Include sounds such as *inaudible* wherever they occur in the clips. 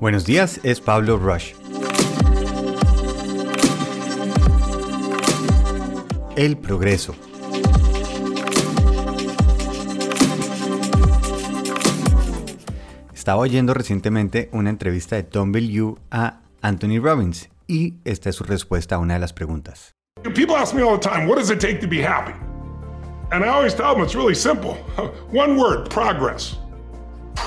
Buenos días, es Pablo Rush. El progreso. Estaba oyendo recientemente una entrevista de Tom Bellew a Anthony Robbins y esta es su respuesta a una de las preguntas. People ask me all the time, what does it take to be happy? And I always tell them it's really simple. *laughs* One word, progress.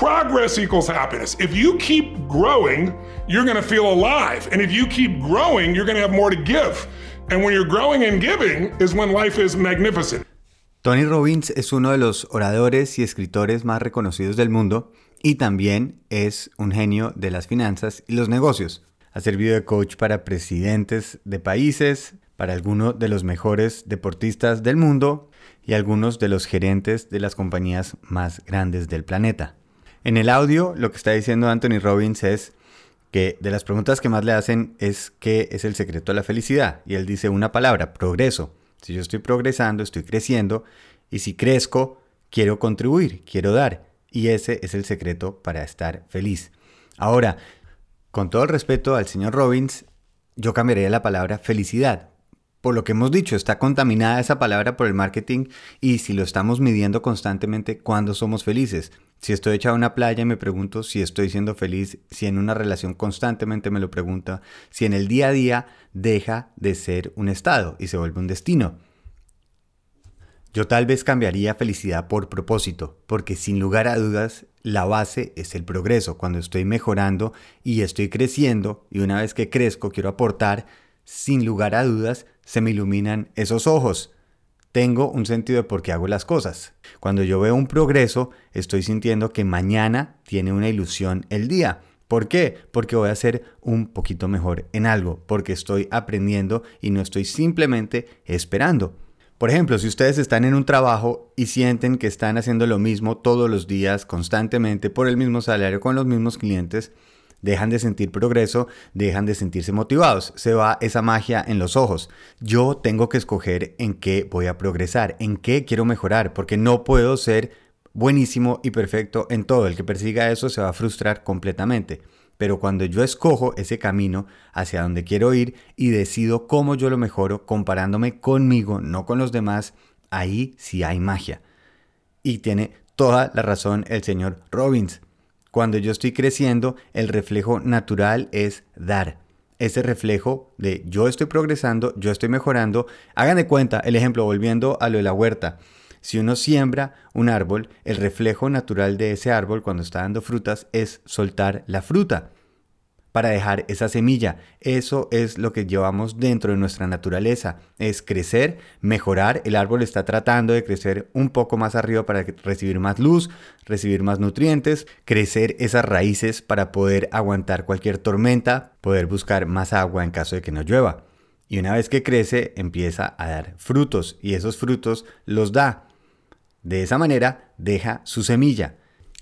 Progress equals happiness. If you keep growing, you're to feel alive. And if you keep growing, you're to have more to give. And when you're growing and giving is when life is magnificent. Tony Robbins es uno de los oradores y escritores más reconocidos del mundo y también es un genio de las finanzas y los negocios. Ha servido de coach para presidentes de países, para algunos de los mejores deportistas del mundo y algunos de los gerentes de las compañías más grandes del planeta. En el audio lo que está diciendo Anthony Robbins es que de las preguntas que más le hacen es qué es el secreto de la felicidad. Y él dice una palabra, progreso. Si yo estoy progresando, estoy creciendo. Y si crezco, quiero contribuir, quiero dar. Y ese es el secreto para estar feliz. Ahora, con todo el respeto al señor Robbins, yo cambiaría la palabra felicidad por lo que hemos dicho, está contaminada esa palabra por el marketing y si lo estamos midiendo constantemente, ¿cuándo somos felices? Si estoy echado a una playa y me pregunto si estoy siendo feliz, si en una relación constantemente me lo pregunta, si en el día a día deja de ser un estado y se vuelve un destino. Yo tal vez cambiaría felicidad por propósito, porque sin lugar a dudas la base es el progreso, cuando estoy mejorando y estoy creciendo y una vez que crezco quiero aportar, sin lugar a dudas se me iluminan esos ojos. Tengo un sentido de por qué hago las cosas. Cuando yo veo un progreso, estoy sintiendo que mañana tiene una ilusión el día. ¿Por qué? Porque voy a ser un poquito mejor en algo, porque estoy aprendiendo y no estoy simplemente esperando. Por ejemplo, si ustedes están en un trabajo y sienten que están haciendo lo mismo todos los días, constantemente, por el mismo salario, con los mismos clientes, dejan de sentir progreso, dejan de sentirse motivados, se va esa magia en los ojos. Yo tengo que escoger en qué voy a progresar, en qué quiero mejorar, porque no puedo ser buenísimo y perfecto en todo. El que persiga eso se va a frustrar completamente. Pero cuando yo escojo ese camino hacia donde quiero ir y decido cómo yo lo mejoro, comparándome conmigo, no con los demás, ahí sí hay magia. Y tiene toda la razón el señor Robbins. Cuando yo estoy creciendo, el reflejo natural es dar. Ese reflejo de yo estoy progresando, yo estoy mejorando. Hagan de cuenta, el ejemplo, volviendo a lo de la huerta. Si uno siembra un árbol, el reflejo natural de ese árbol cuando está dando frutas es soltar la fruta para dejar esa semilla. Eso es lo que llevamos dentro de nuestra naturaleza, es crecer, mejorar. El árbol está tratando de crecer un poco más arriba para recibir más luz, recibir más nutrientes, crecer esas raíces para poder aguantar cualquier tormenta, poder buscar más agua en caso de que no llueva. Y una vez que crece, empieza a dar frutos y esos frutos los da. De esa manera, deja su semilla.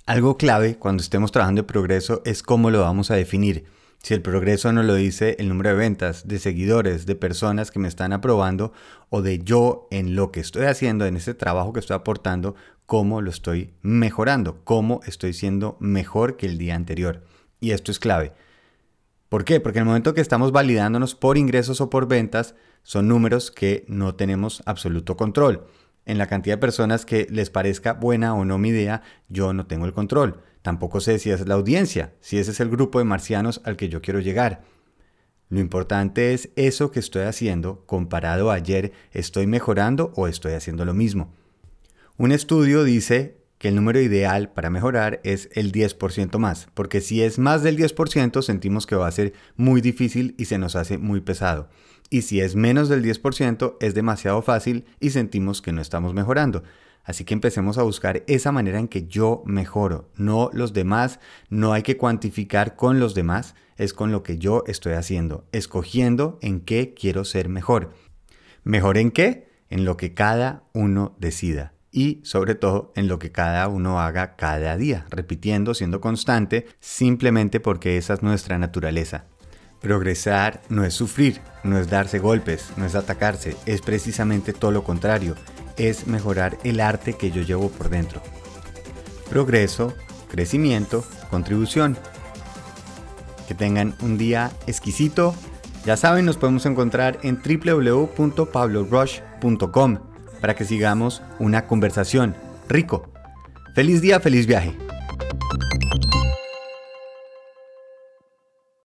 Algo clave cuando estemos trabajando en progreso es cómo lo vamos a definir. Si el progreso no lo dice el número de ventas, de seguidores, de personas que me están aprobando o de yo en lo que estoy haciendo, en ese trabajo que estoy aportando, cómo lo estoy mejorando, cómo estoy siendo mejor que el día anterior. Y esto es clave. ¿Por qué? Porque en el momento que estamos validándonos por ingresos o por ventas, son números que no tenemos absoluto control. En la cantidad de personas que les parezca buena o no mi idea, yo no tengo el control. Tampoco sé si es la audiencia, si ese es el grupo de marcianos al que yo quiero llegar. Lo importante es eso que estoy haciendo comparado a ayer, ¿estoy mejorando o estoy haciendo lo mismo? Un estudio dice que el número ideal para mejorar es el 10% más, porque si es más del 10% sentimos que va a ser muy difícil y se nos hace muy pesado. Y si es menos del 10% es demasiado fácil y sentimos que no estamos mejorando. Así que empecemos a buscar esa manera en que yo mejoro, no los demás, no hay que cuantificar con los demás, es con lo que yo estoy haciendo, escogiendo en qué quiero ser mejor. ¿Mejor en qué? En lo que cada uno decida y sobre todo en lo que cada uno haga cada día, repitiendo, siendo constante, simplemente porque esa es nuestra naturaleza. Progresar no es sufrir, no es darse golpes, no es atacarse, es precisamente todo lo contrario, es mejorar el arte que yo llevo por dentro. Progreso, crecimiento, contribución. Que tengan un día exquisito. Ya saben, nos podemos encontrar en www.pablorush.com para que sigamos una conversación. Rico. Feliz día, feliz viaje.